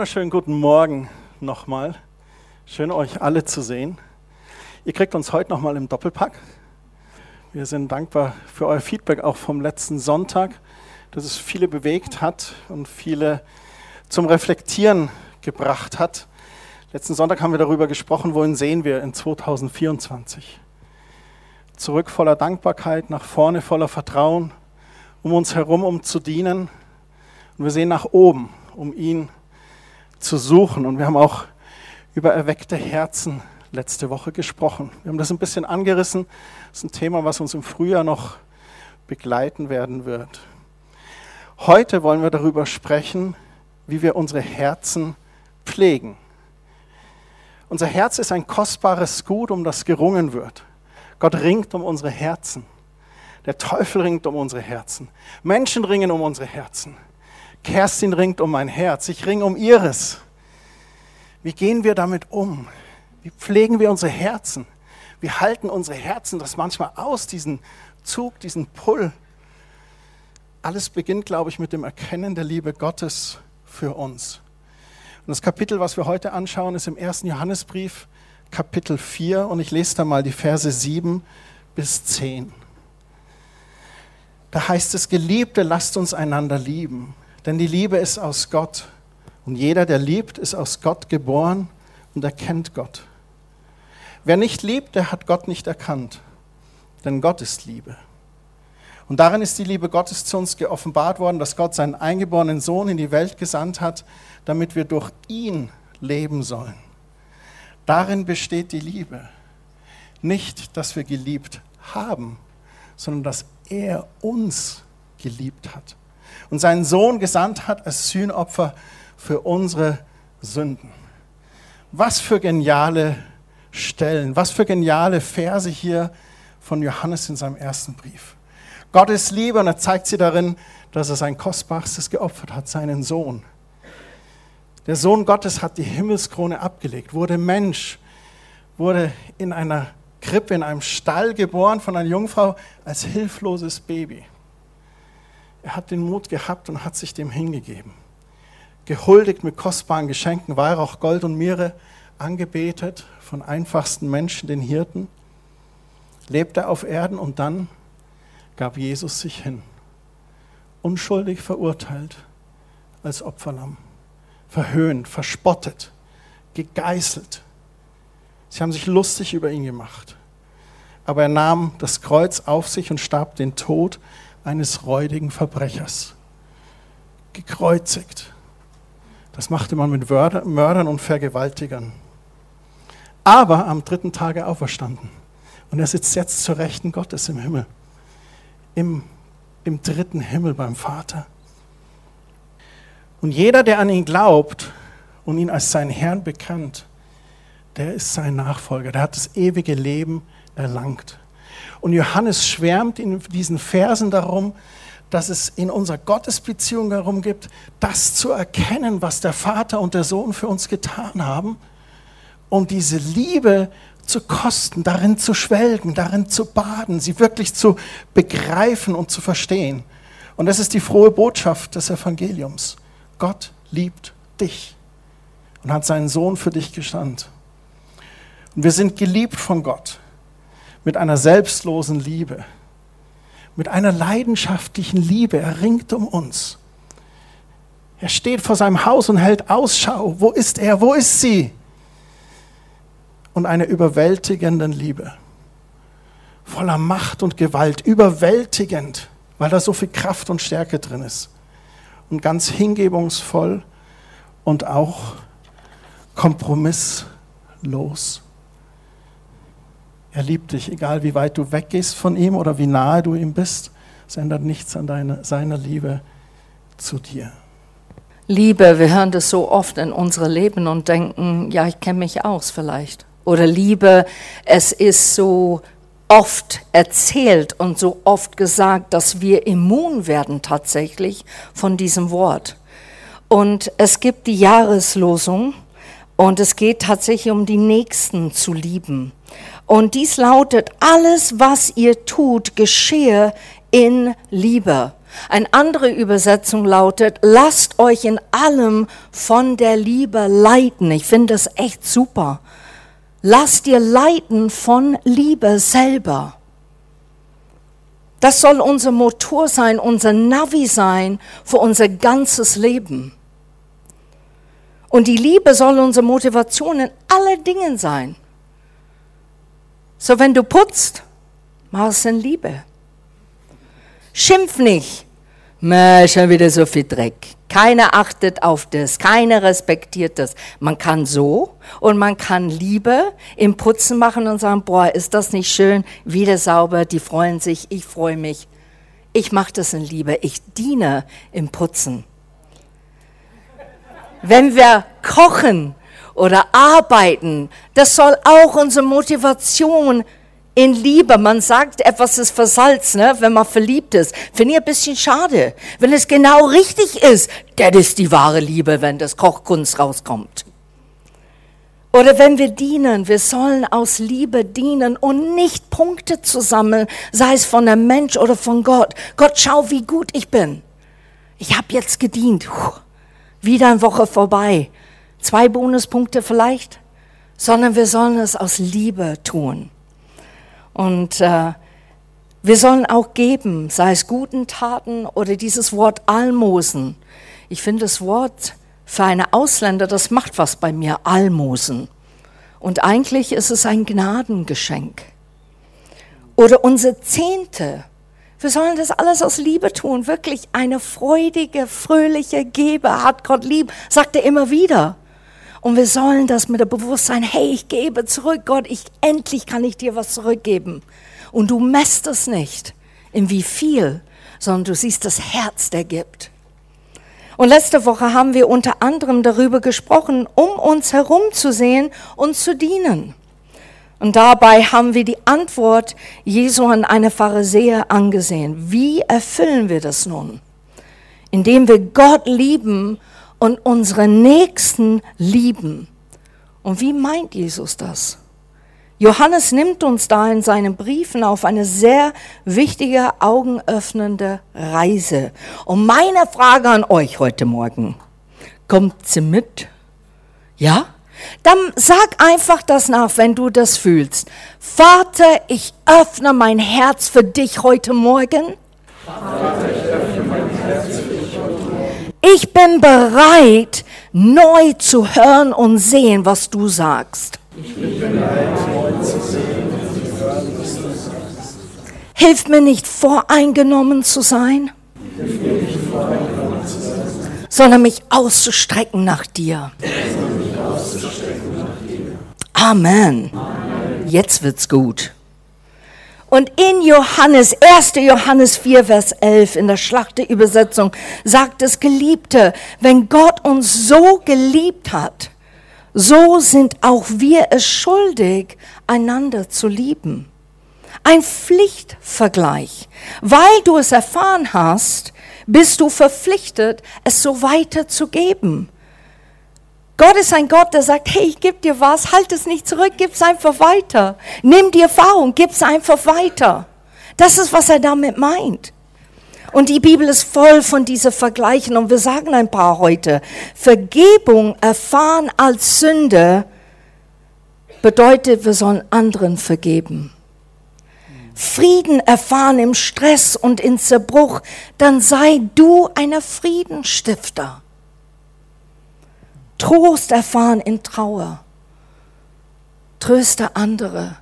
Wunderschönen guten Morgen nochmal. Schön euch alle zu sehen. Ihr kriegt uns heute nochmal im Doppelpack. Wir sind dankbar für euer Feedback auch vom letzten Sonntag, dass es viele bewegt hat und viele zum Reflektieren gebracht hat. Letzten Sonntag haben wir darüber gesprochen, wohin sehen wir in 2024. Zurück voller Dankbarkeit, nach vorne voller Vertrauen, um uns herum, um zu dienen. Und wir sehen nach oben, um ihn zu zu suchen. Und wir haben auch über erweckte Herzen letzte Woche gesprochen. Wir haben das ein bisschen angerissen. Das ist ein Thema, was uns im Frühjahr noch begleiten werden wird. Heute wollen wir darüber sprechen, wie wir unsere Herzen pflegen. Unser Herz ist ein kostbares Gut, um das gerungen wird. Gott ringt um unsere Herzen. Der Teufel ringt um unsere Herzen. Menschen ringen um unsere Herzen. Kerstin ringt um mein Herz, ich ringe um ihres. Wie gehen wir damit um? Wie pflegen wir unsere Herzen? Wie halten unsere Herzen das manchmal aus, diesen Zug, diesen Pull? Alles beginnt, glaube ich, mit dem Erkennen der Liebe Gottes für uns. Und das Kapitel, was wir heute anschauen, ist im ersten Johannesbrief, Kapitel 4, und ich lese da mal die Verse 7 bis 10. Da heißt es, Geliebte, lasst uns einander lieben denn die Liebe ist aus Gott. Und jeder, der liebt, ist aus Gott geboren und erkennt Gott. Wer nicht liebt, der hat Gott nicht erkannt. Denn Gott ist Liebe. Und darin ist die Liebe Gottes zu uns geoffenbart worden, dass Gott seinen eingeborenen Sohn in die Welt gesandt hat, damit wir durch ihn leben sollen. Darin besteht die Liebe. Nicht, dass wir geliebt haben, sondern dass er uns geliebt hat und seinen Sohn gesandt hat als Sühnopfer für unsere Sünden. Was für geniale Stellen, was für geniale Verse hier von Johannes in seinem ersten Brief. Gott ist Liebe und er zeigt sie darin, dass er sein Kostbarstes geopfert hat, seinen Sohn. Der Sohn Gottes hat die Himmelskrone abgelegt, wurde Mensch, wurde in einer Krippe, in einem Stall geboren von einer Jungfrau als hilfloses Baby. Er hat den Mut gehabt und hat sich dem hingegeben. Gehuldigt mit kostbaren Geschenken, Weihrauch, Gold und Myrrhe, angebetet von einfachsten Menschen, den Hirten, lebte auf Erden und dann gab Jesus sich hin. Unschuldig verurteilt als Opferlamm, verhöhnt, verspottet, gegeißelt. Sie haben sich lustig über ihn gemacht. Aber er nahm das Kreuz auf sich und starb den Tod eines räudigen Verbrechers. Gekreuzigt. Das machte man mit Mördern und Vergewaltigern. Aber am dritten Tage auferstanden. Und er sitzt jetzt zur Rechten Gottes im Himmel. Im, im dritten Himmel beim Vater. Und jeder, der an ihn glaubt und ihn als seinen Herrn bekannt, der ist sein Nachfolger. Der hat das ewige Leben erlangt. Und Johannes schwärmt in diesen Versen darum, dass es in unserer Gottesbeziehung darum geht, das zu erkennen, was der Vater und der Sohn für uns getan haben, um diese Liebe zu kosten, darin zu schwelgen, darin zu baden, sie wirklich zu begreifen und zu verstehen. Und das ist die frohe Botschaft des Evangeliums. Gott liebt dich und hat seinen Sohn für dich gesandt. Und wir sind geliebt von Gott mit einer selbstlosen Liebe, mit einer leidenschaftlichen Liebe. Er ringt um uns. Er steht vor seinem Haus und hält Ausschau. Wo ist er? Wo ist sie? Und eine überwältigende Liebe. Voller Macht und Gewalt. Überwältigend, weil da so viel Kraft und Stärke drin ist. Und ganz hingebungsvoll und auch kompromisslos. Er liebt dich, egal wie weit du weggehst von ihm oder wie nahe du ihm bist. Es ändert nichts an deine, seiner Liebe zu dir. Liebe, wir hören das so oft in unserem Leben und denken, ja, ich kenne mich aus vielleicht. Oder Liebe, es ist so oft erzählt und so oft gesagt, dass wir immun werden tatsächlich von diesem Wort. Und es gibt die Jahreslosung und es geht tatsächlich um die Nächsten zu lieben. Und dies lautet, alles, was ihr tut, geschehe in Liebe. Eine andere Übersetzung lautet, lasst euch in allem von der Liebe leiten. Ich finde das echt super. Lasst dir leiten von Liebe selber. Das soll unser Motor sein, unser Navi sein für unser ganzes Leben. Und die Liebe soll unsere Motivation in allen Dingen sein. So, wenn du putzt, mach es in Liebe. Schimpf nicht. Mäh, schon wieder so viel Dreck. Keiner achtet auf das, keiner respektiert das. Man kann so und man kann Liebe im Putzen machen und sagen, boah, ist das nicht schön, wieder sauber, die freuen sich, ich freue mich. Ich mache das in Liebe, ich diene im Putzen. Wenn wir kochen oder arbeiten, das soll auch unsere Motivation in Liebe. Man sagt, etwas ist versalzen, ne? wenn man verliebt ist. Finde ich ein bisschen schade. Wenn es genau richtig ist, das ist die wahre Liebe, wenn das Kochkunst rauskommt. Oder wenn wir dienen, wir sollen aus Liebe dienen und nicht Punkte zu sammeln, sei es von einem Mensch oder von Gott. Gott, schau, wie gut ich bin. Ich habe jetzt gedient. Puh, wieder eine Woche vorbei. Zwei Bonuspunkte vielleicht, sondern wir sollen es aus Liebe tun. Und äh, wir sollen auch geben, sei es guten Taten oder dieses Wort Almosen. Ich finde das Wort für eine Ausländer, das macht was bei mir, Almosen. Und eigentlich ist es ein Gnadengeschenk. Oder unsere Zehnte. Wir sollen das alles aus Liebe tun. Wirklich eine freudige, fröhliche Gebe hat Gott lieb, sagt er immer wieder. Und wir sollen das mit dem Bewusstsein, hey, ich gebe zurück, Gott, ich, endlich kann ich dir was zurückgeben. Und du messt es nicht, in wie viel, sondern du siehst das Herz, der gibt. Und letzte Woche haben wir unter anderem darüber gesprochen, um uns herum zu sehen und zu dienen. Und dabei haben wir die Antwort Jesu an eine Pharisäer angesehen. Wie erfüllen wir das nun? Indem wir Gott lieben und unsere Nächsten lieben. Und wie meint Jesus das? Johannes nimmt uns da in seinen Briefen auf eine sehr wichtige, augenöffnende Reise. Und meine Frage an euch heute Morgen, kommt sie mit? Ja? Dann sag einfach das nach, wenn du das fühlst. Vater, ich öffne mein Herz für dich heute Morgen. Vater, ich öffne mein Herz für dich heute Morgen. Ich bin bereit, neu zu hören und sehen, was du sagst. Hilf mir nicht voreingenommen zu sein. Sondern mich auszustrecken nach dir. Amen. Jetzt wird's gut. Und in Johannes, 1. Johannes 4, Vers 11 in der Schlachteübersetzung sagt es, Geliebte, wenn Gott uns so geliebt hat, so sind auch wir es schuldig, einander zu lieben. Ein Pflichtvergleich. Weil du es erfahren hast, bist du verpflichtet, es so weiterzugeben. Gott ist ein Gott, der sagt, hey, ich gebe dir was, halt es nicht zurück, gib es einfach weiter. Nimm die Erfahrung, gib es einfach weiter. Das ist, was er damit meint. Und die Bibel ist voll von diesen Vergleichen und wir sagen ein paar heute. Vergebung erfahren als Sünde bedeutet, wir sollen anderen vergeben. Frieden erfahren im Stress und in Zerbruch, dann sei du einer Friedenstifter. Trost erfahren in Trauer. Tröste andere.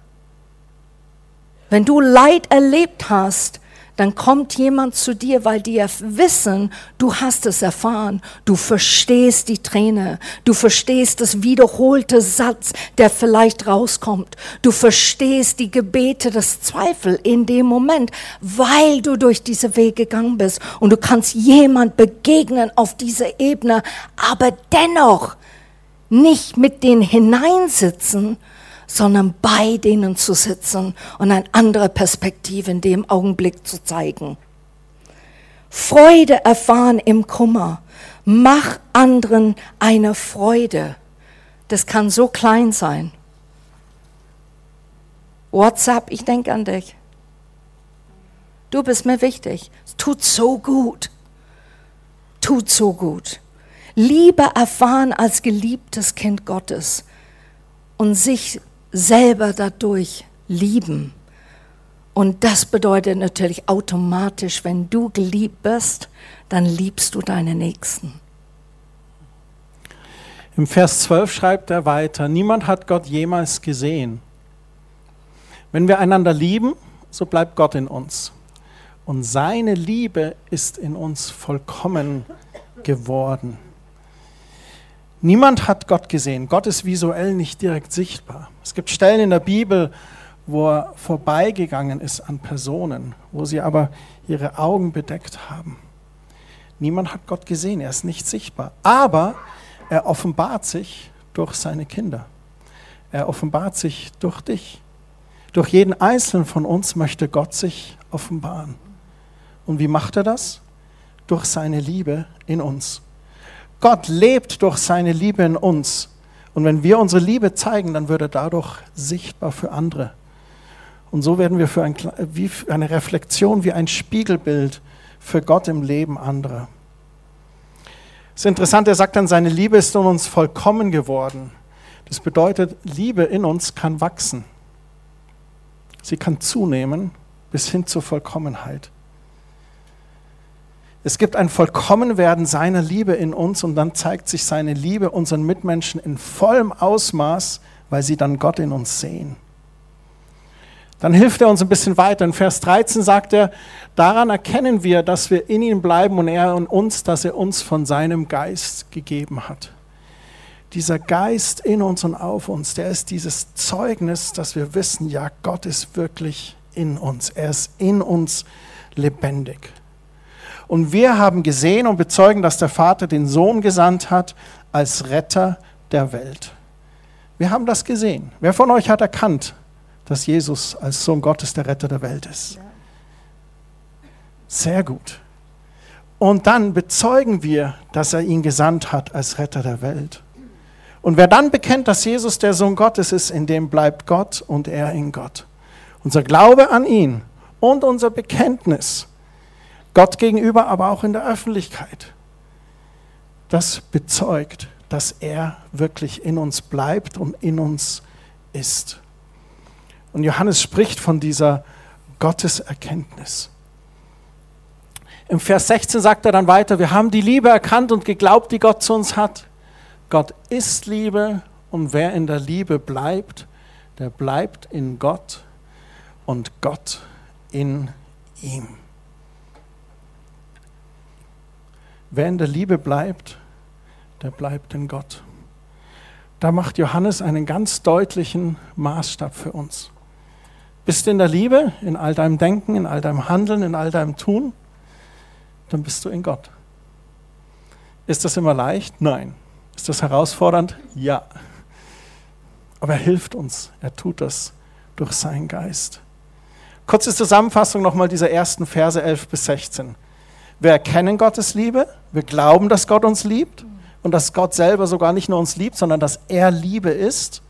Wenn du Leid erlebt hast, dann kommt jemand zu dir, weil die wissen, du hast es erfahren, du verstehst die Träne, du verstehst das wiederholte Satz, der vielleicht rauskommt, du verstehst die Gebete, das Zweifel in dem Moment, weil du durch diese Wege gegangen bist. Und du kannst jemand begegnen auf dieser Ebene, aber dennoch nicht mit denen hineinsitzen, sondern bei denen zu sitzen und eine andere Perspektive in dem Augenblick zu zeigen. Freude erfahren im Kummer. Mach anderen eine Freude. Das kann so klein sein. WhatsApp, ich denke an dich. Du bist mir wichtig. Es tut so gut. Tut so gut. Liebe erfahren als geliebtes Kind Gottes und sich selber dadurch lieben. Und das bedeutet natürlich automatisch, wenn du geliebt bist, dann liebst du deine Nächsten. Im Vers 12 schreibt er weiter, niemand hat Gott jemals gesehen. Wenn wir einander lieben, so bleibt Gott in uns. Und seine Liebe ist in uns vollkommen geworden. Niemand hat Gott gesehen. Gott ist visuell nicht direkt sichtbar. Es gibt Stellen in der Bibel, wo er vorbeigegangen ist an Personen, wo sie aber ihre Augen bedeckt haben. Niemand hat Gott gesehen, er ist nicht sichtbar. Aber er offenbart sich durch seine Kinder. Er offenbart sich durch dich. Durch jeden einzelnen von uns möchte Gott sich offenbaren. Und wie macht er das? Durch seine Liebe in uns. Gott lebt durch seine Liebe in uns. Und wenn wir unsere Liebe zeigen, dann wird er dadurch sichtbar für andere. Und so werden wir für ein, wie eine Reflexion, wie ein Spiegelbild für Gott im Leben anderer. Es ist interessant, er sagt dann, seine Liebe ist in uns vollkommen geworden. Das bedeutet, Liebe in uns kann wachsen. Sie kann zunehmen bis hin zur Vollkommenheit. Es gibt ein Vollkommenwerden seiner Liebe in uns und dann zeigt sich seine Liebe unseren Mitmenschen in vollem Ausmaß, weil sie dann Gott in uns sehen. Dann hilft er uns ein bisschen weiter. In Vers 13 sagt er, daran erkennen wir, dass wir in ihm bleiben und er in uns, dass er uns von seinem Geist gegeben hat. Dieser Geist in uns und auf uns, der ist dieses Zeugnis, dass wir wissen, ja, Gott ist wirklich in uns. Er ist in uns lebendig. Und wir haben gesehen und bezeugen, dass der Vater den Sohn gesandt hat als Retter der Welt. Wir haben das gesehen. Wer von euch hat erkannt, dass Jesus als Sohn Gottes der Retter der Welt ist. Sehr gut. Und dann bezeugen wir, dass er ihn gesandt hat als Retter der Welt. Und wer dann bekennt, dass Jesus der Sohn Gottes ist, in dem bleibt Gott und er in Gott. Unser Glaube an ihn und unser Bekenntnis Gott gegenüber, aber auch in der Öffentlichkeit, das bezeugt, dass er wirklich in uns bleibt und in uns ist. Und Johannes spricht von dieser Gotteserkenntnis. Im Vers 16 sagt er dann weiter, wir haben die Liebe erkannt und geglaubt, die Gott zu uns hat. Gott ist Liebe und wer in der Liebe bleibt, der bleibt in Gott und Gott in ihm. Wer in der Liebe bleibt, der bleibt in Gott. Da macht Johannes einen ganz deutlichen Maßstab für uns. Bist du in der Liebe, in all deinem Denken, in all deinem Handeln, in all deinem Tun, dann bist du in Gott. Ist das immer leicht? Nein. Ist das herausfordernd? Ja. Aber er hilft uns. Er tut das durch seinen Geist. Kurze Zusammenfassung nochmal dieser ersten Verse 11 bis 16. Wir erkennen Gottes Liebe, wir glauben, dass Gott uns liebt und dass Gott selber sogar nicht nur uns liebt, sondern dass er Liebe ist.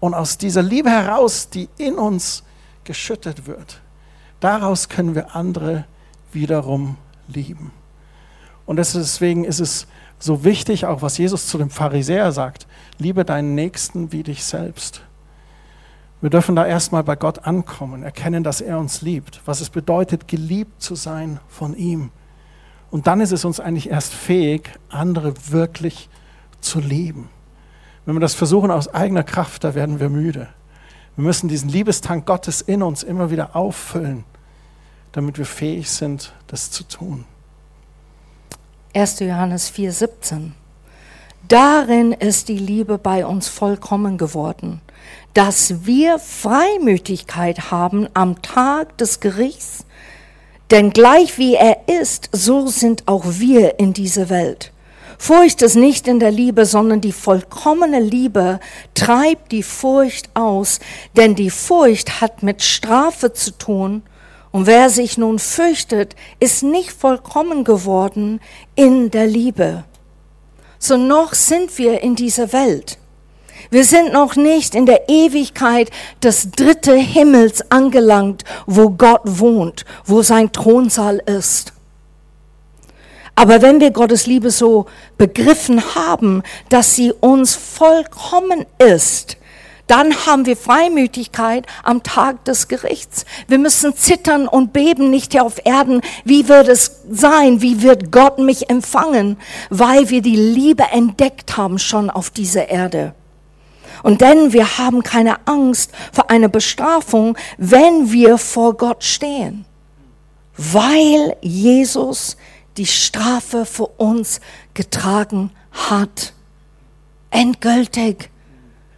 Und aus dieser Liebe heraus, die in uns geschüttet wird. Daraus können wir andere wiederum lieben. Und deswegen ist es so wichtig, auch was Jesus zu dem Pharisäer sagt, liebe deinen Nächsten wie dich selbst. Wir dürfen da erstmal bei Gott ankommen, erkennen, dass er uns liebt, was es bedeutet, geliebt zu sein von ihm. Und dann ist es uns eigentlich erst fähig, andere wirklich zu lieben. Wenn wir das versuchen aus eigener Kraft, da werden wir müde. Wir müssen diesen Liebestank Gottes in uns immer wieder auffüllen, damit wir fähig sind, das zu tun. 1. Johannes 4:17. Darin ist die Liebe bei uns vollkommen geworden, dass wir Freimütigkeit haben am Tag des Gerichts, denn gleich wie er ist, so sind auch wir in dieser Welt. Furcht ist nicht in der Liebe, sondern die vollkommene Liebe treibt die Furcht aus, denn die Furcht hat mit Strafe zu tun. Und wer sich nun fürchtet, ist nicht vollkommen geworden in der Liebe. So noch sind wir in dieser Welt. Wir sind noch nicht in der Ewigkeit des dritten Himmels angelangt, wo Gott wohnt, wo sein Thronsaal ist. Aber wenn wir Gottes Liebe so begriffen haben, dass sie uns vollkommen ist, dann haben wir Freimütigkeit am Tag des Gerichts. Wir müssen zittern und beben nicht hier auf Erden. Wie wird es sein? Wie wird Gott mich empfangen? Weil wir die Liebe entdeckt haben schon auf dieser Erde. Und denn wir haben keine Angst vor einer Bestrafung, wenn wir vor Gott stehen. Weil Jesus die Strafe für uns getragen hat. Endgültig.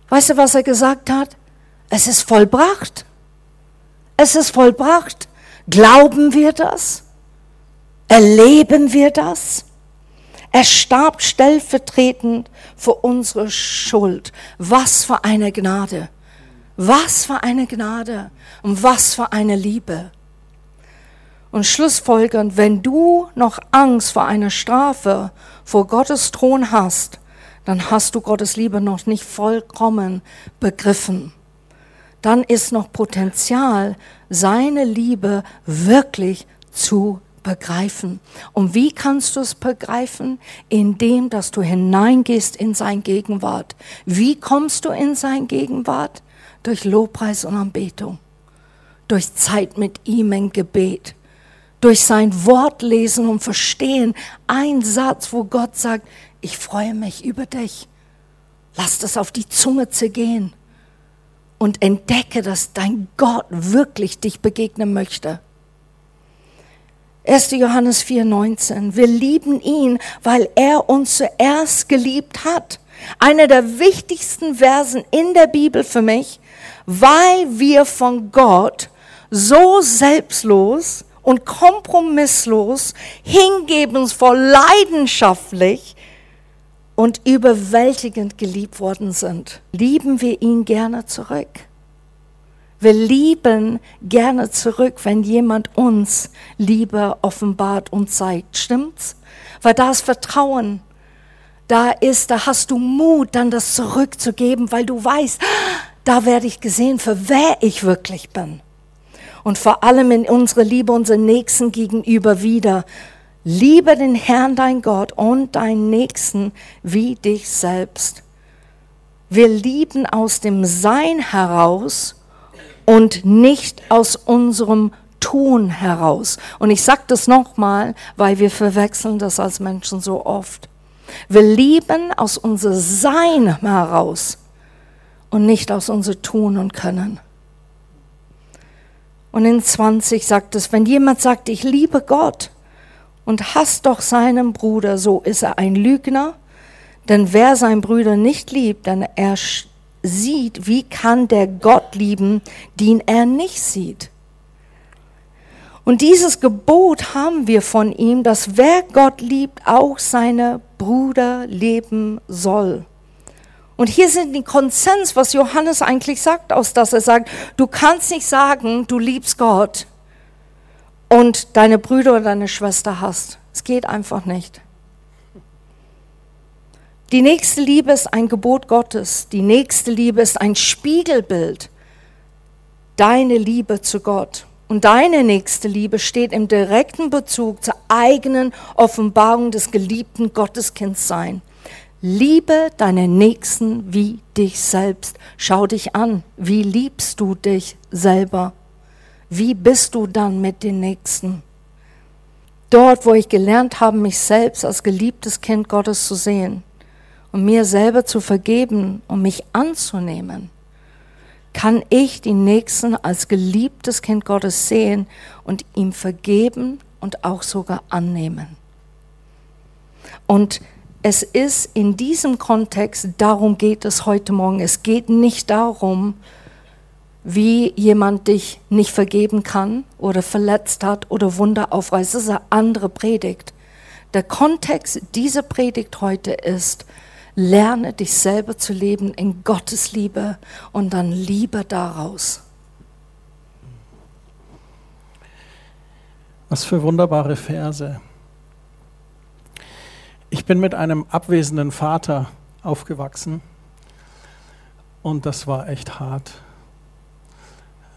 Weißt du, was er gesagt hat? Es ist vollbracht. Es ist vollbracht. Glauben wir das? Erleben wir das? Er starb stellvertretend für unsere Schuld. Was für eine Gnade. Was für eine Gnade und was für eine Liebe. Und schlussfolgernd, wenn du noch Angst vor einer Strafe vor Gottes Thron hast, dann hast du Gottes Liebe noch nicht vollkommen begriffen. Dann ist noch Potenzial, seine Liebe wirklich zu begreifen. Und wie kannst du es begreifen? Indem, dass du hineingehst in sein Gegenwart. Wie kommst du in sein Gegenwart? Durch Lobpreis und Anbetung. Durch Zeit mit ihm im Gebet durch sein Wort lesen und verstehen. Ein Satz, wo Gott sagt, ich freue mich über dich. Lass das auf die Zunge zergehen und entdecke, dass dein Gott wirklich dich begegnen möchte. 1. Johannes 4,19. Wir lieben ihn, weil er uns zuerst geliebt hat. Einer der wichtigsten Versen in der Bibel für mich, weil wir von Gott so selbstlos und kompromisslos, hingebensvoll, leidenschaftlich und überwältigend geliebt worden sind, lieben wir ihn gerne zurück. Wir lieben gerne zurück, wenn jemand uns Liebe offenbart und zeigt. Stimmt's? Weil da ist Vertrauen. Da ist, da hast du Mut, dann das zurückzugeben, weil du weißt, da werde ich gesehen, für wer ich wirklich bin und vor allem in unsere Liebe unseren Nächsten gegenüber wieder. Liebe den Herrn, dein Gott und deinen Nächsten wie dich selbst. Wir lieben aus dem Sein heraus und nicht aus unserem Tun heraus. Und ich sage das nochmal, weil wir verwechseln das als Menschen so oft. Wir lieben aus unser Sein heraus und nicht aus unser Tun und Können. Und in 20 sagt es, wenn jemand sagt, ich liebe Gott und hasst doch seinen Bruder, so ist er ein Lügner. Denn wer seinen Bruder nicht liebt, dann er sieht, wie kann der Gott lieben, den er nicht sieht. Und dieses Gebot haben wir von ihm, dass wer Gott liebt, auch seine Brüder leben soll. Und hier sind die Konsens, was Johannes eigentlich sagt, aus dass er sagt, du kannst nicht sagen, du liebst Gott und deine Brüder oder deine Schwester hast. Es geht einfach nicht. Die nächste Liebe ist ein Gebot Gottes. Die nächste Liebe ist ein Spiegelbild. Deine Liebe zu Gott. Und deine nächste Liebe steht im direkten Bezug zur eigenen Offenbarung des geliebten Gotteskindsseins. Liebe deinen Nächsten wie dich selbst. Schau dich an. Wie liebst du dich selber? Wie bist du dann mit den Nächsten? Dort, wo ich gelernt habe, mich selbst als geliebtes Kind Gottes zu sehen und mir selber zu vergeben und mich anzunehmen, kann ich die Nächsten als geliebtes Kind Gottes sehen und ihm vergeben und auch sogar annehmen. Und es ist in diesem Kontext, darum geht es heute Morgen. Es geht nicht darum, wie jemand dich nicht vergeben kann oder verletzt hat oder Wunder aufreißt. Das ist eine andere Predigt. Der Kontext dieser Predigt heute ist, lerne dich selber zu leben in Gottes Liebe und dann Liebe daraus. Was für wunderbare Verse. Ich bin mit einem abwesenden Vater aufgewachsen Und das war echt hart.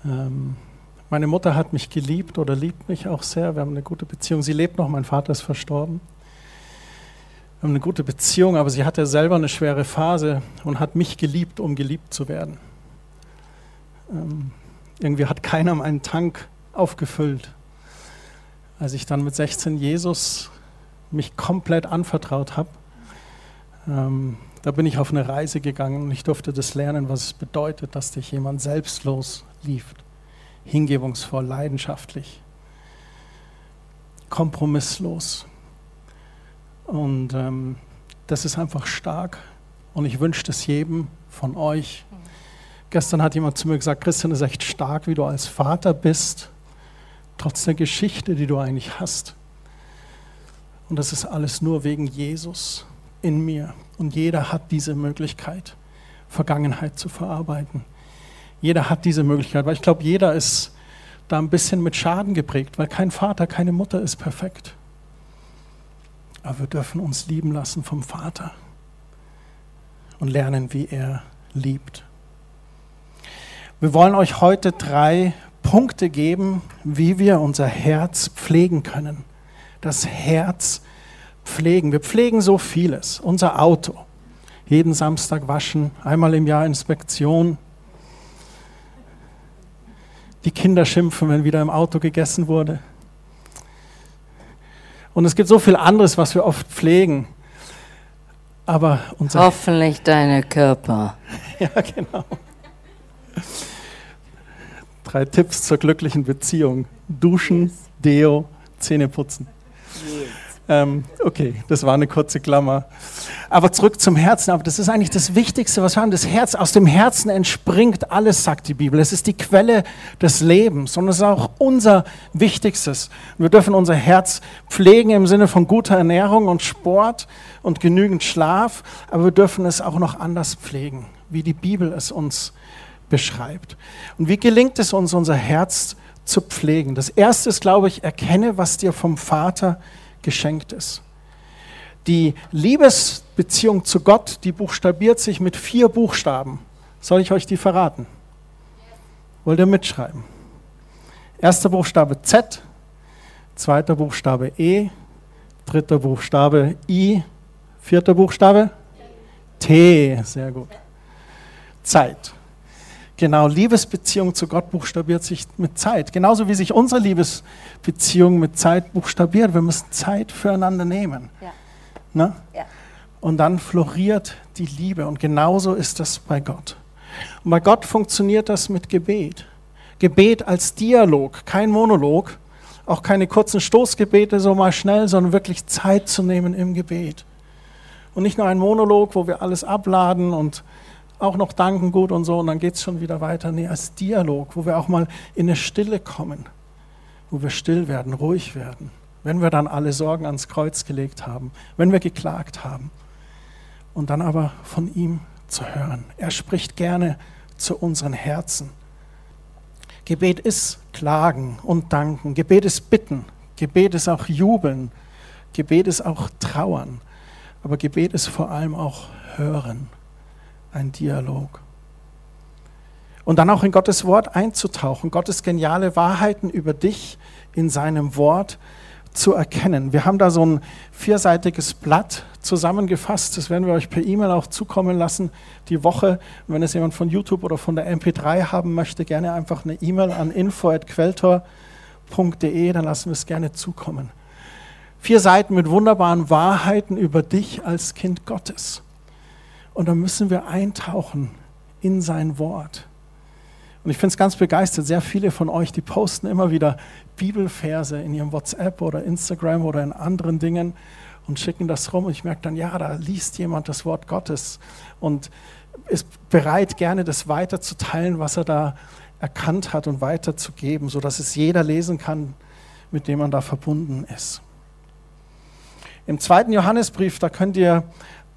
Ähm, meine Mutter hat mich geliebt oder liebt mich auch sehr. Wir haben eine gute Beziehung. Sie lebt noch, mein Vater ist verstorben. Wir haben eine gute Beziehung, aber sie hatte selber eine schwere Phase und hat mich geliebt, um geliebt zu werden. Ähm, irgendwie hat keiner meinen Tank aufgefüllt. Als ich dann mit 16 Jesus mich komplett anvertraut habe, ähm, da bin ich auf eine Reise gegangen und ich durfte das lernen, was es bedeutet, dass dich jemand selbstlos liebt, hingebungsvoll, leidenschaftlich, kompromisslos. Und ähm, das ist einfach stark. Und ich wünsche das jedem von euch. Mhm. Gestern hat jemand zu mir gesagt, Christian, ist echt stark, wie du als Vater bist, trotz der Geschichte, die du eigentlich hast. Und das ist alles nur wegen Jesus in mir. Und jeder hat diese Möglichkeit, Vergangenheit zu verarbeiten. Jeder hat diese Möglichkeit, weil ich glaube, jeder ist da ein bisschen mit Schaden geprägt, weil kein Vater, keine Mutter ist perfekt. Aber wir dürfen uns lieben lassen vom Vater und lernen, wie er liebt. Wir wollen euch heute drei Punkte geben, wie wir unser Herz pflegen können. Das Herz pflegen. Wir pflegen so vieles. Unser Auto. Jeden Samstag waschen, einmal im Jahr Inspektion. Die Kinder schimpfen, wenn wieder im Auto gegessen wurde. Und es gibt so viel anderes, was wir oft pflegen. Aber unser Hoffentlich deine Körper. ja, genau. Drei Tipps zur glücklichen Beziehung. Duschen, Deo, Zähne putzen. Ähm, okay, das war eine kurze Klammer. Aber zurück zum Herzen. Aber das ist eigentlich das Wichtigste, was wir haben. Das Herz, aus dem Herzen entspringt alles, sagt die Bibel. Es ist die Quelle des Lebens und es ist auch unser Wichtigstes. Wir dürfen unser Herz pflegen im Sinne von guter Ernährung und Sport und genügend Schlaf. Aber wir dürfen es auch noch anders pflegen, wie die Bibel es uns beschreibt. Und wie gelingt es uns, unser Herz zu pflegen? Das erste ist, glaube ich, erkenne, was dir vom Vater geschenkt ist. Die Liebesbeziehung zu Gott, die buchstabiert sich mit vier Buchstaben. Soll ich euch die verraten? Wollt ihr mitschreiben? Erster Buchstabe Z, zweiter Buchstabe E, dritter Buchstabe I, vierter Buchstabe T. Sehr gut. Zeit. Genau, Liebesbeziehung zu Gott buchstabiert sich mit Zeit. Genauso wie sich unsere Liebesbeziehung mit Zeit buchstabiert. Wir müssen Zeit füreinander nehmen. Ja. Ne? Ja. Und dann floriert die Liebe. Und genauso ist das bei Gott. Und bei Gott funktioniert das mit Gebet. Gebet als Dialog, kein Monolog, auch keine kurzen Stoßgebete so mal schnell, sondern wirklich Zeit zu nehmen im Gebet. Und nicht nur ein Monolog, wo wir alles abladen und auch noch danken gut und so und dann geht es schon wieder weiter. Nee, als Dialog, wo wir auch mal in eine Stille kommen, wo wir still werden, ruhig werden, wenn wir dann alle Sorgen ans Kreuz gelegt haben, wenn wir geklagt haben. Und dann aber von ihm zu hören. Er spricht gerne zu unseren Herzen. Gebet ist Klagen und Danken. Gebet ist Bitten. Gebet ist auch Jubeln. Gebet ist auch Trauern. Aber Gebet ist vor allem auch Hören ein Dialog. Und dann auch in Gottes Wort einzutauchen, Gottes geniale Wahrheiten über dich in seinem Wort zu erkennen. Wir haben da so ein vierseitiges Blatt zusammengefasst, das werden wir euch per E-Mail auch zukommen lassen, die Woche. Und wenn es jemand von YouTube oder von der MP3 haben möchte, gerne einfach eine E-Mail an info.quelltor.de, dann lassen wir es gerne zukommen. Vier Seiten mit wunderbaren Wahrheiten über dich als Kind Gottes. Und da müssen wir eintauchen in sein Wort. Und ich finde es ganz begeistert, sehr viele von euch, die posten immer wieder Bibelverse in ihrem WhatsApp oder Instagram oder in anderen Dingen und schicken das rum. Und ich merke dann, ja, da liest jemand das Wort Gottes und ist bereit, gerne das weiterzuteilen, was er da erkannt hat und weiterzugeben, sodass es jeder lesen kann, mit dem man da verbunden ist. Im zweiten Johannesbrief, da könnt ihr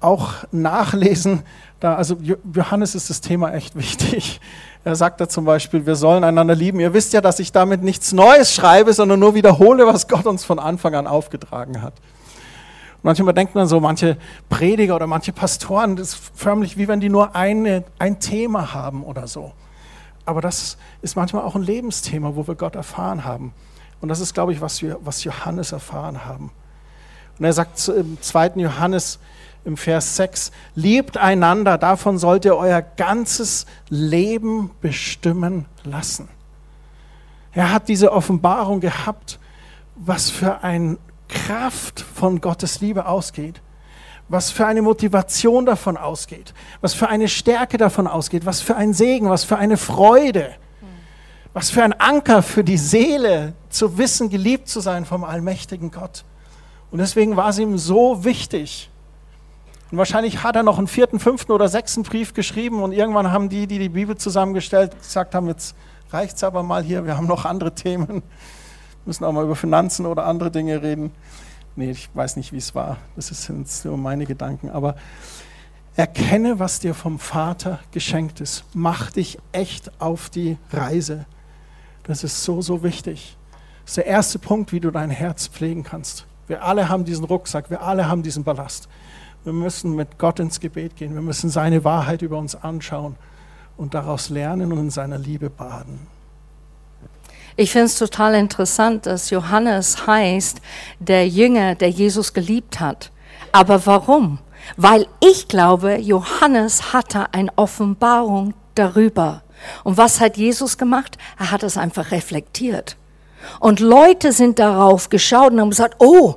auch nachlesen. Da, also Johannes ist das Thema echt wichtig. Er sagt da zum Beispiel, wir sollen einander lieben. Ihr wisst ja, dass ich damit nichts Neues schreibe, sondern nur wiederhole, was Gott uns von Anfang an aufgetragen hat. manchmal denkt man so, manche Prediger oder manche Pastoren, das ist förmlich wie wenn die nur eine, ein Thema haben oder so. Aber das ist manchmal auch ein Lebensthema, wo wir Gott erfahren haben. Und das ist, glaube ich, was, wir, was Johannes erfahren haben. Und er sagt im 2. Johannes im Vers 6, liebt einander, davon sollt ihr euer ganzes Leben bestimmen lassen. Er hat diese Offenbarung gehabt, was für eine Kraft von Gottes Liebe ausgeht, was für eine Motivation davon ausgeht, was für eine Stärke davon ausgeht, was für ein Segen, was für eine Freude, was für ein Anker für die Seele, zu wissen, geliebt zu sein vom allmächtigen Gott. Und deswegen war es ihm so wichtig. Und wahrscheinlich hat er noch einen vierten, fünften oder sechsten Brief geschrieben und irgendwann haben die, die die Bibel zusammengestellt, gesagt haben, jetzt reicht es aber mal hier, wir haben noch andere Themen, müssen auch mal über Finanzen oder andere Dinge reden. Nee, ich weiß nicht, wie es war. Das sind nur meine Gedanken. Aber erkenne, was dir vom Vater geschenkt ist. Mach dich echt auf die Reise. Das ist so, so wichtig. Das ist der erste Punkt, wie du dein Herz pflegen kannst. Wir alle haben diesen Rucksack, wir alle haben diesen Ballast. Wir müssen mit Gott ins Gebet gehen, wir müssen seine Wahrheit über uns anschauen und daraus lernen und in seiner Liebe baden. Ich finde es total interessant, dass Johannes heißt der Jünger, der Jesus geliebt hat. Aber warum? Weil ich glaube, Johannes hatte eine Offenbarung darüber. Und was hat Jesus gemacht? Er hat es einfach reflektiert. Und Leute sind darauf geschaut und haben gesagt, oh,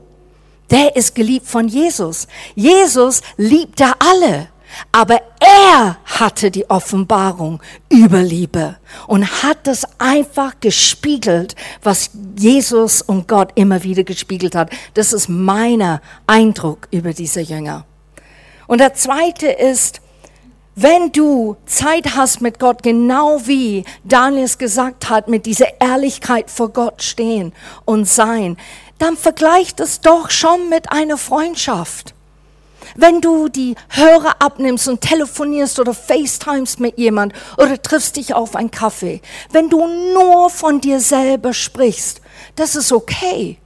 der ist geliebt von Jesus. Jesus liebt da alle. Aber er hatte die Offenbarung über Liebe und hat das einfach gespiegelt, was Jesus und Gott immer wieder gespiegelt hat. Das ist mein Eindruck über diese Jünger. Und der zweite ist, wenn du Zeit hast mit Gott, genau wie Daniel es gesagt hat, mit dieser Ehrlichkeit vor Gott stehen und sein, dann vergleicht es doch schon mit einer Freundschaft. Wenn du die Hörer abnimmst und telefonierst oder FaceTimes mit jemand oder triffst dich auf einen Kaffee, wenn du nur von dir selber sprichst, das ist okay.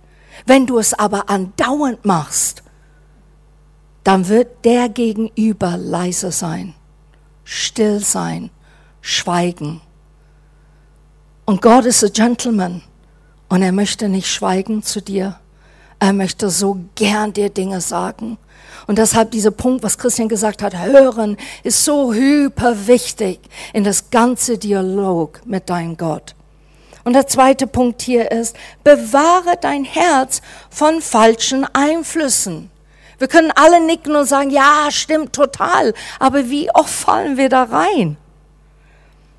Wenn du es aber andauernd machst, dann wird der Gegenüber leise sein, still sein, schweigen. Und Gott ist ein Gentleman und er möchte nicht schweigen zu dir. Er möchte so gern dir Dinge sagen. Und deshalb dieser Punkt, was Christian gesagt hat, hören, ist so hyper wichtig in das ganze Dialog mit deinem Gott. Und der zweite Punkt hier ist, bewahre dein Herz von falschen Einflüssen. Wir können alle nicken und sagen, ja, stimmt total. Aber wie oft fallen wir da rein?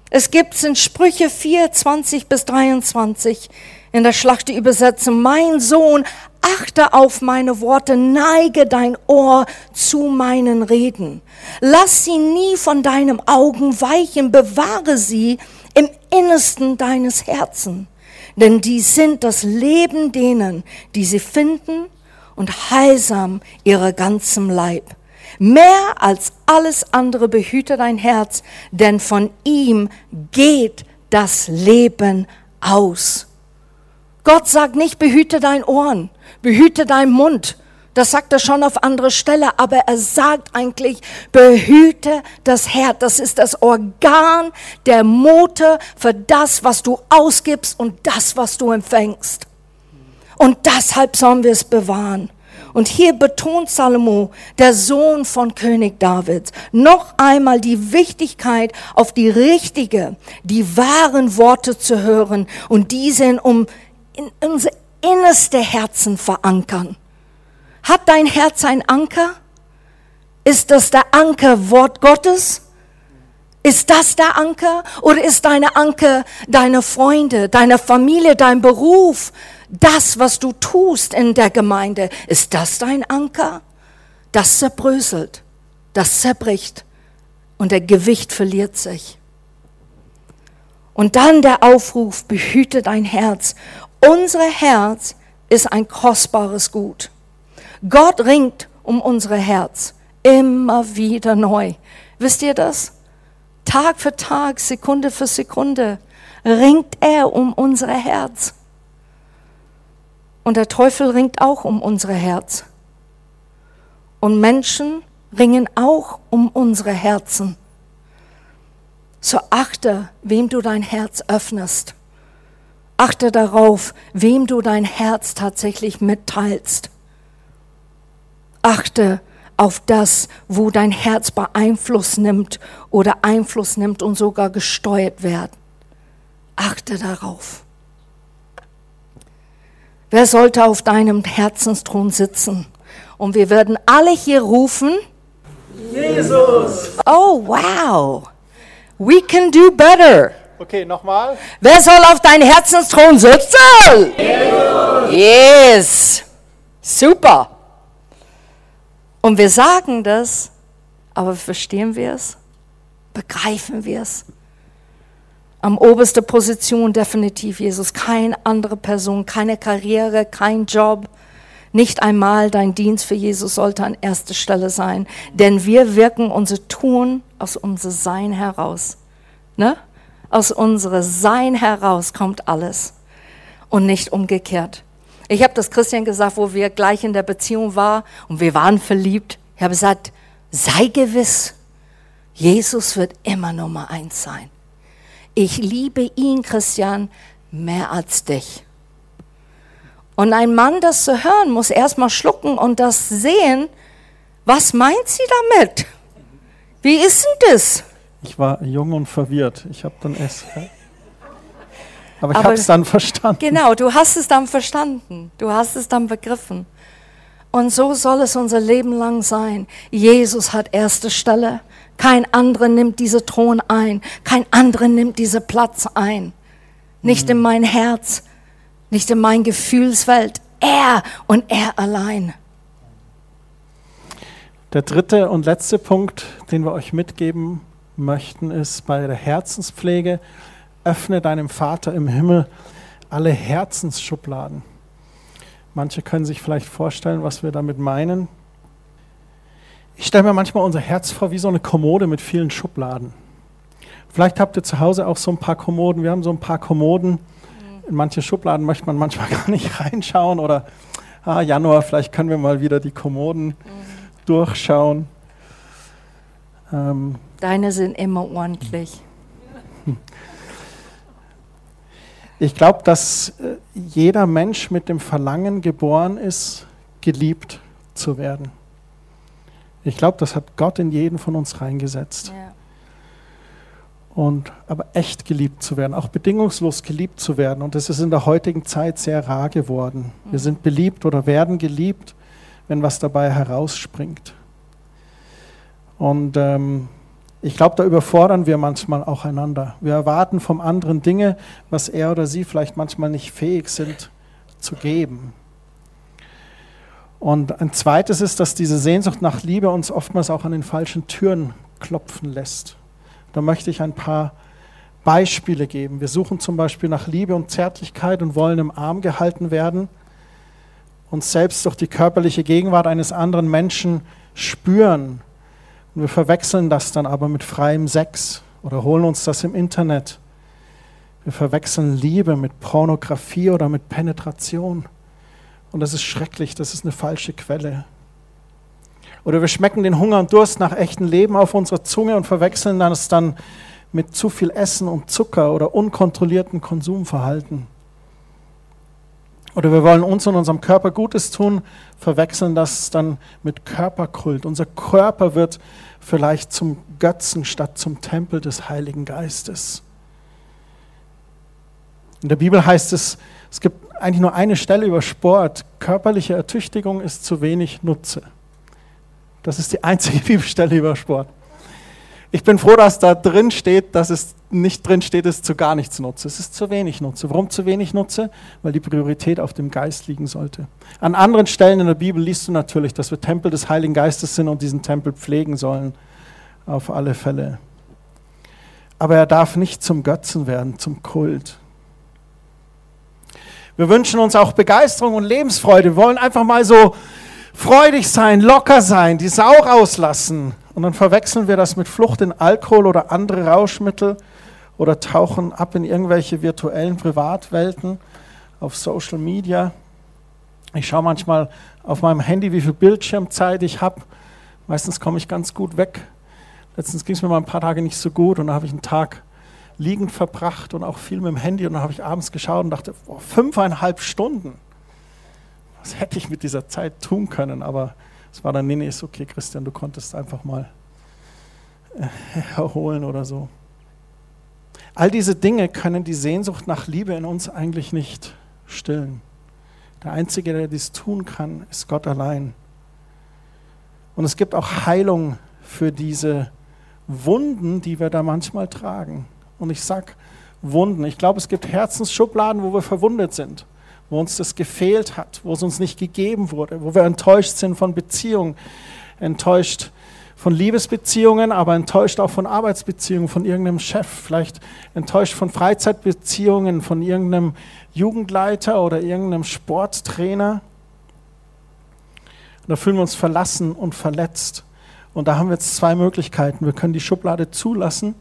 Es gibt in Sprüche 4, 20 bis 23 in der Schlachte übersetzen, mein Sohn, achte auf meine Worte, neige dein Ohr zu meinen Reden. Lass sie nie von deinem Augen weichen, bewahre sie im Innersten deines Herzen. Denn die sind das Leben denen, die sie finden und heilsam ihrer ganzem Leib. Mehr als alles andere behüte dein Herz, denn von ihm geht das Leben aus. Gott sagt nicht, behüte dein Ohren, behüte deinen Mund. Das sagt er schon auf andere Stelle, aber er sagt eigentlich, behüte das Herz. Das ist das Organ, der Motor für das, was du ausgibst und das, was du empfängst. Und deshalb sollen wir es bewahren. Und hier betont Salomo, der Sohn von König David, noch einmal die Wichtigkeit, auf die richtige, die wahren Worte zu hören und diese in, um in unser innerste Herzen verankern. Hat dein Herz ein Anker? Ist das der Anker Wort Gottes? Ist das der Anker? Oder ist deine Anker deine Freunde, deine Familie, dein Beruf, das, was du tust in der Gemeinde? Ist das dein Anker? Das zerbröselt, das zerbricht und der Gewicht verliert sich. Und dann der Aufruf, behüte dein Herz unser Herz ist ein kostbares Gut. Gott ringt um unser Herz immer wieder neu. Wisst ihr das? Tag für Tag, Sekunde für Sekunde ringt er um unser Herz. Und der Teufel ringt auch um unser Herz. Und Menschen ringen auch um unsere Herzen. So achte, wem du dein Herz öffnest. Achte darauf, wem du dein Herz tatsächlich mitteilst. Achte auf das, wo dein Herz Beeinfluss nimmt oder Einfluss nimmt und sogar gesteuert wird. Achte darauf. Wer sollte auf deinem Herzensthron sitzen? Und wir würden alle hier rufen, Jesus! oh wow, we can do better. Okay, nochmal. Wer soll auf deinem Herzensthron sitzen? Jesus. Yes. Super. Und wir sagen das, aber verstehen wir es? Begreifen wir es? Am oberster Position definitiv Jesus. Keine andere Person, keine Karriere, kein Job. Nicht einmal dein Dienst für Jesus sollte an erster Stelle sein. Denn wir wirken unser Tun aus unserem Sein heraus. Ne? Aus unserem Sein heraus kommt alles. Und nicht umgekehrt. Ich habe das Christian gesagt, wo wir gleich in der Beziehung waren und wir waren verliebt. Ich habe gesagt, sei gewiss, Jesus wird immer Nummer eins sein. Ich liebe ihn, Christian, mehr als dich. Und ein Mann, das zu hören, muss erstmal schlucken und das sehen. Was meint sie damit? Wie ist denn das? Ich war jung und verwirrt. Ich habe dann es. Aber ich habe es dann verstanden. Genau, du hast es dann verstanden. Du hast es dann begriffen. Und so soll es unser Leben lang sein. Jesus hat erste Stelle. Kein anderer nimmt diese Thron ein. Kein anderer nimmt diese Platz ein. Nicht mhm. in mein Herz, nicht in mein Gefühlswelt. Er und er allein. Der dritte und letzte Punkt, den wir euch mitgeben möchten, ist bei der Herzenspflege, öffne deinem Vater im Himmel alle Herzensschubladen. Manche können sich vielleicht vorstellen, was wir damit meinen. Ich stelle mir manchmal unser Herz vor wie so eine Kommode mit vielen Schubladen. Vielleicht habt ihr zu Hause auch so ein paar Kommoden. Wir haben so ein paar Kommoden. In manche Schubladen möchte man manchmal gar nicht reinschauen oder ah, Januar, vielleicht können wir mal wieder die Kommoden mhm. durchschauen. Ähm, Deine sind immer ordentlich. Ich glaube, dass äh, jeder Mensch mit dem Verlangen geboren ist, geliebt zu werden. Ich glaube, das hat Gott in jeden von uns reingesetzt. Ja. Und aber echt geliebt zu werden, auch bedingungslos geliebt zu werden. Und das ist in der heutigen Zeit sehr rar geworden. Wir mhm. sind beliebt oder werden geliebt, wenn was dabei herausspringt. Und ähm, ich glaube, da überfordern wir manchmal auch einander. Wir erwarten vom anderen Dinge, was er oder sie vielleicht manchmal nicht fähig sind zu geben. Und ein zweites ist, dass diese Sehnsucht nach Liebe uns oftmals auch an den falschen Türen klopfen lässt. Da möchte ich ein paar Beispiele geben. Wir suchen zum Beispiel nach Liebe und Zärtlichkeit und wollen im Arm gehalten werden, uns selbst durch die körperliche Gegenwart eines anderen Menschen spüren und wir verwechseln das dann aber mit freiem Sex oder holen uns das im Internet. Wir verwechseln Liebe mit Pornografie oder mit Penetration. Und das ist schrecklich, das ist eine falsche Quelle. Oder wir schmecken den Hunger und Durst nach echtem Leben auf unserer Zunge und verwechseln das dann mit zu viel Essen und Zucker oder unkontrollierten Konsumverhalten. Oder wir wollen uns und unserem Körper Gutes tun, verwechseln das dann mit Körperkult. Unser Körper wird vielleicht zum Götzen statt zum Tempel des Heiligen Geistes. In der Bibel heißt es, es gibt eigentlich nur eine Stelle über Sport. Körperliche Ertüchtigung ist zu wenig Nutze. Das ist die einzige Bibelstelle über Sport. Ich bin froh, dass da drin steht, dass es nicht drin steht, es zu gar nichts nutze. Es ist zu wenig nutze. Warum zu wenig nutze? Weil die Priorität auf dem Geist liegen sollte. An anderen Stellen in der Bibel liest du natürlich, dass wir Tempel des Heiligen Geistes sind und diesen Tempel pflegen sollen. Auf alle Fälle. Aber er darf nicht zum Götzen werden, zum Kult. Wir wünschen uns auch Begeisterung und Lebensfreude. Wir wollen einfach mal so freudig sein, locker sein, die Sau rauslassen. Und dann verwechseln wir das mit Flucht in Alkohol oder andere Rauschmittel oder tauchen ab in irgendwelche virtuellen Privatwelten auf Social Media. Ich schaue manchmal auf meinem Handy, wie viel Bildschirmzeit ich habe. Meistens komme ich ganz gut weg. Letztens ging es mir mal ein paar Tage nicht so gut und da habe ich einen Tag liegend verbracht und auch viel mit dem Handy und dann habe ich abends geschaut und dachte, boah, fünfeinhalb Stunden. Was hätte ich mit dieser Zeit tun können? Aber es war dann, nee, nee, ist okay, Christian, du konntest einfach mal äh, erholen oder so. All diese Dinge können die Sehnsucht nach Liebe in uns eigentlich nicht stillen. Der Einzige, der dies tun kann, ist Gott allein. Und es gibt auch Heilung für diese Wunden, die wir da manchmal tragen. Und ich sage Wunden. Ich glaube, es gibt Herzensschubladen, wo wir verwundet sind, wo uns das gefehlt hat, wo es uns nicht gegeben wurde, wo wir enttäuscht sind von Beziehungen, enttäuscht von Liebesbeziehungen, aber enttäuscht auch von Arbeitsbeziehungen, von irgendeinem Chef, vielleicht enttäuscht von Freizeitbeziehungen, von irgendeinem Jugendleiter oder irgendeinem Sporttrainer. da fühlen wir uns verlassen und verletzt. Und da haben wir jetzt zwei Möglichkeiten. Wir können die Schublade zulassen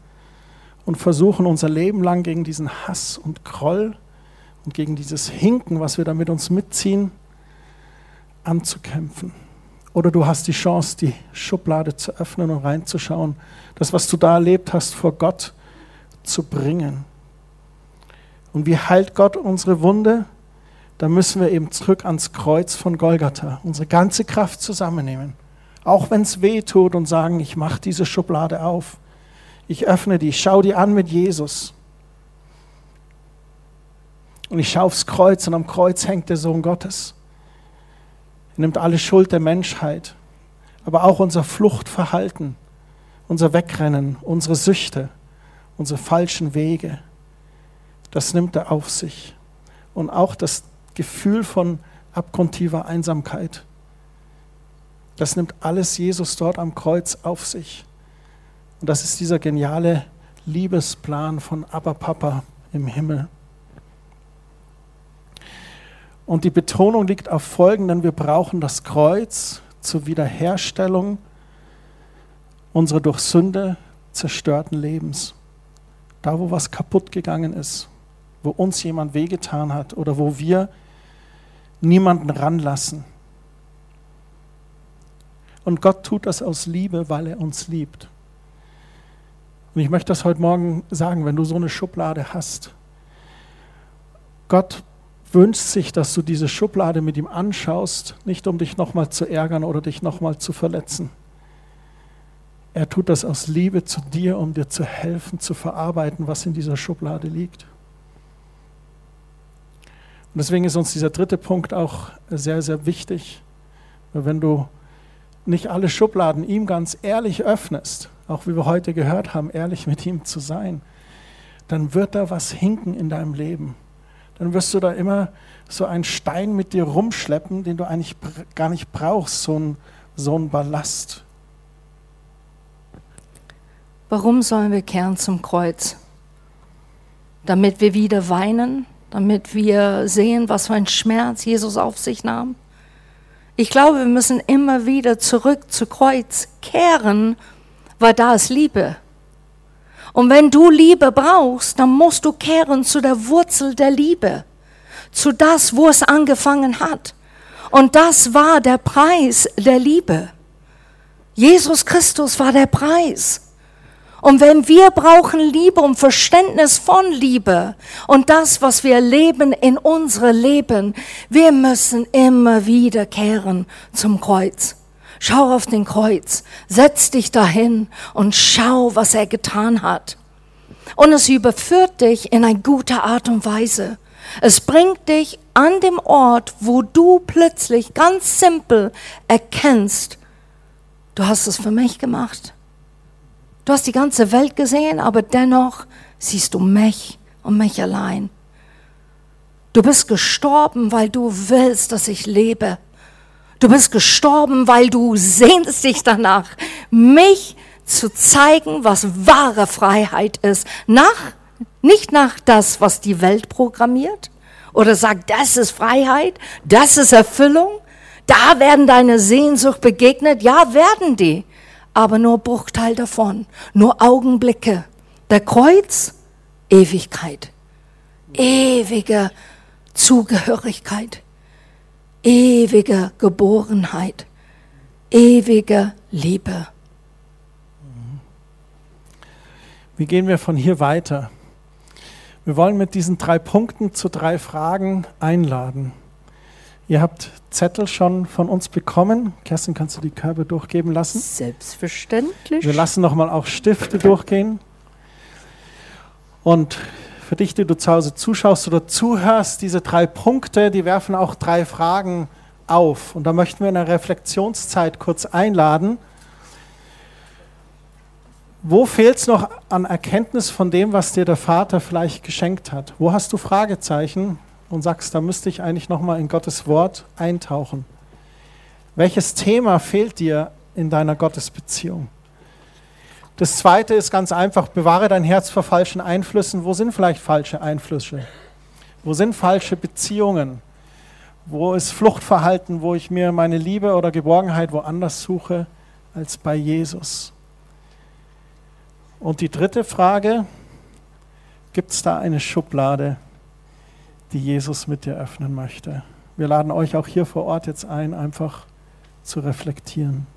und versuchen unser Leben lang gegen diesen Hass und Groll und gegen dieses Hinken, was wir da mit uns mitziehen, anzukämpfen. Oder du hast die Chance, die Schublade zu öffnen und reinzuschauen, das, was du da erlebt hast, vor Gott zu bringen. Und wie heilt Gott unsere Wunde? Da müssen wir eben zurück ans Kreuz von Golgatha, unsere ganze Kraft zusammennehmen. Auch wenn es weh tut und sagen, ich mache diese Schublade auf. Ich öffne die, ich schaue die an mit Jesus. Und ich schaue aufs Kreuz und am Kreuz hängt der Sohn Gottes. Er nimmt alle Schuld der Menschheit, aber auch unser Fluchtverhalten, unser Wegrennen, unsere Süchte, unsere falschen Wege. Das nimmt er auf sich. Und auch das Gefühl von abgrundtiefer Einsamkeit. Das nimmt alles Jesus dort am Kreuz auf sich. Und das ist dieser geniale Liebesplan von Abba Papa im Himmel. Und die Betonung liegt auf folgendem, wir brauchen das Kreuz zur Wiederherstellung unserer durch Sünde zerstörten Lebens. Da, wo was kaputt gegangen ist, wo uns jemand wehgetan hat oder wo wir niemanden ranlassen. Und Gott tut das aus Liebe, weil er uns liebt. Und ich möchte das heute Morgen sagen, wenn du so eine Schublade hast. Gott wünscht sich, dass du diese Schublade mit ihm anschaust, nicht um dich nochmal zu ärgern oder dich nochmal zu verletzen. Er tut das aus Liebe zu dir, um dir zu helfen, zu verarbeiten, was in dieser Schublade liegt. Und deswegen ist uns dieser dritte Punkt auch sehr, sehr wichtig. Wenn du nicht alle Schubladen ihm ganz ehrlich öffnest, auch wie wir heute gehört haben, ehrlich mit ihm zu sein, dann wird da was hinken in deinem Leben dann wirst du da immer so einen Stein mit dir rumschleppen, den du eigentlich gar nicht brauchst, so ein, so ein Ballast. Warum sollen wir kehren zum Kreuz? Damit wir wieder weinen, damit wir sehen, was für ein Schmerz Jesus auf sich nahm. Ich glaube, wir müssen immer wieder zurück zu Kreuz kehren, weil da ist Liebe. Und wenn du Liebe brauchst, dann musst du kehren zu der Wurzel der Liebe, zu das, wo es angefangen hat. Und das war der Preis der Liebe. Jesus Christus war der Preis. Und wenn wir brauchen Liebe und Verständnis von Liebe und das, was wir leben in unsere Leben, wir müssen immer wieder kehren zum Kreuz. Schau auf den Kreuz, setz dich dahin und schau, was er getan hat. Und es überführt dich in eine gute Art und Weise. Es bringt dich an dem Ort, wo du plötzlich ganz simpel erkennst, du hast es für mich gemacht. Du hast die ganze Welt gesehen, aber dennoch siehst du mich und mich allein. Du bist gestorben, weil du willst, dass ich lebe. Du bist gestorben, weil du sehnst dich danach, mich zu zeigen, was wahre Freiheit ist. Nach, nicht nach das, was die Welt programmiert oder sagt, das ist Freiheit, das ist Erfüllung. Da werden deine Sehnsucht begegnet. Ja, werden die. Aber nur Bruchteil davon. Nur Augenblicke. Der Kreuz, Ewigkeit. Ewige Zugehörigkeit. Ewige Geborenheit, ewige Liebe. Wie gehen wir von hier weiter? Wir wollen mit diesen drei Punkten zu drei Fragen einladen. Ihr habt Zettel schon von uns bekommen. Kerstin, kannst du die Körbe durchgeben lassen? Selbstverständlich. Wir lassen nochmal auch Stifte durchgehen. Und für dich, die du zu Hause zuschaust oder zuhörst, diese drei Punkte, die werfen auch drei Fragen auf. Und da möchten wir in der Reflexionszeit kurz einladen. Wo fehlt es noch an Erkenntnis von dem, was dir der Vater vielleicht geschenkt hat? Wo hast du Fragezeichen und sagst, da müsste ich eigentlich nochmal in Gottes Wort eintauchen? Welches Thema fehlt dir in deiner Gottesbeziehung? Das zweite ist ganz einfach, bewahre dein Herz vor falschen Einflüssen. Wo sind vielleicht falsche Einflüsse? Wo sind falsche Beziehungen? Wo ist Fluchtverhalten, wo ich mir meine Liebe oder Geborgenheit woanders suche als bei Jesus? Und die dritte Frage, gibt es da eine Schublade, die Jesus mit dir öffnen möchte? Wir laden euch auch hier vor Ort jetzt ein, einfach zu reflektieren.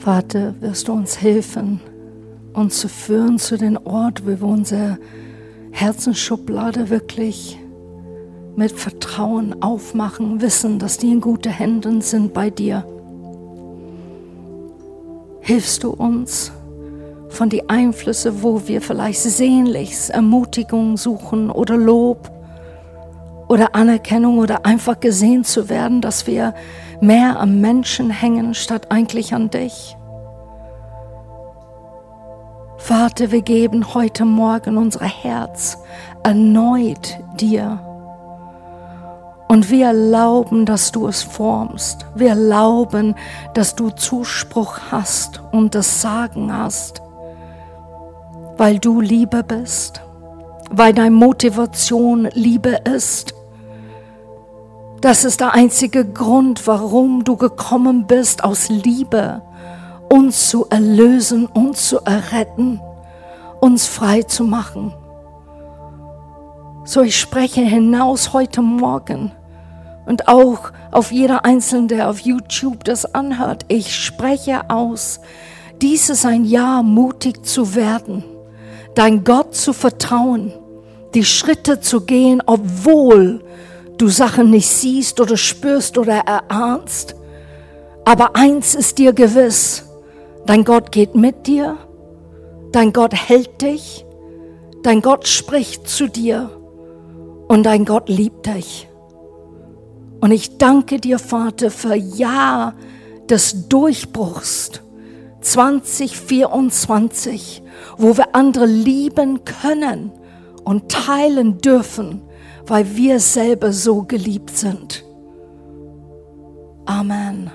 Vater, wirst du uns helfen, uns zu führen zu dem Ort, wo wir unsere Herzensschublade wirklich mit Vertrauen aufmachen, wissen, dass die in guten Händen sind bei dir. Hilfst du uns von den Einflüssen, wo wir vielleicht sehnlichst Ermutigung suchen oder Lob oder Anerkennung oder einfach gesehen zu werden, dass wir mehr am Menschen hängen statt eigentlich an dich. Vater, wir geben heute Morgen unser Herz erneut dir. Und wir erlauben, dass du es formst. Wir erlauben, dass du Zuspruch hast und das Sagen hast, weil du Liebe bist, weil deine Motivation Liebe ist. Das ist der einzige Grund, warum du gekommen bist aus Liebe uns zu erlösen, uns zu erretten, uns frei zu machen. So ich spreche hinaus heute Morgen und auch auf jeder Einzelne, der auf YouTube das anhört. Ich spreche aus, dies ist ein Jahr, mutig zu werden, dein Gott zu vertrauen, die Schritte zu gehen, obwohl du Sachen nicht siehst oder spürst oder erahnst. Aber eins ist dir gewiss, Dein Gott geht mit dir, dein Gott hält dich, dein Gott spricht zu dir und dein Gott liebt dich. Und ich danke dir, Vater, für Ja des Durchbruchs 2024, wo wir andere lieben können und teilen dürfen, weil wir selber so geliebt sind. Amen.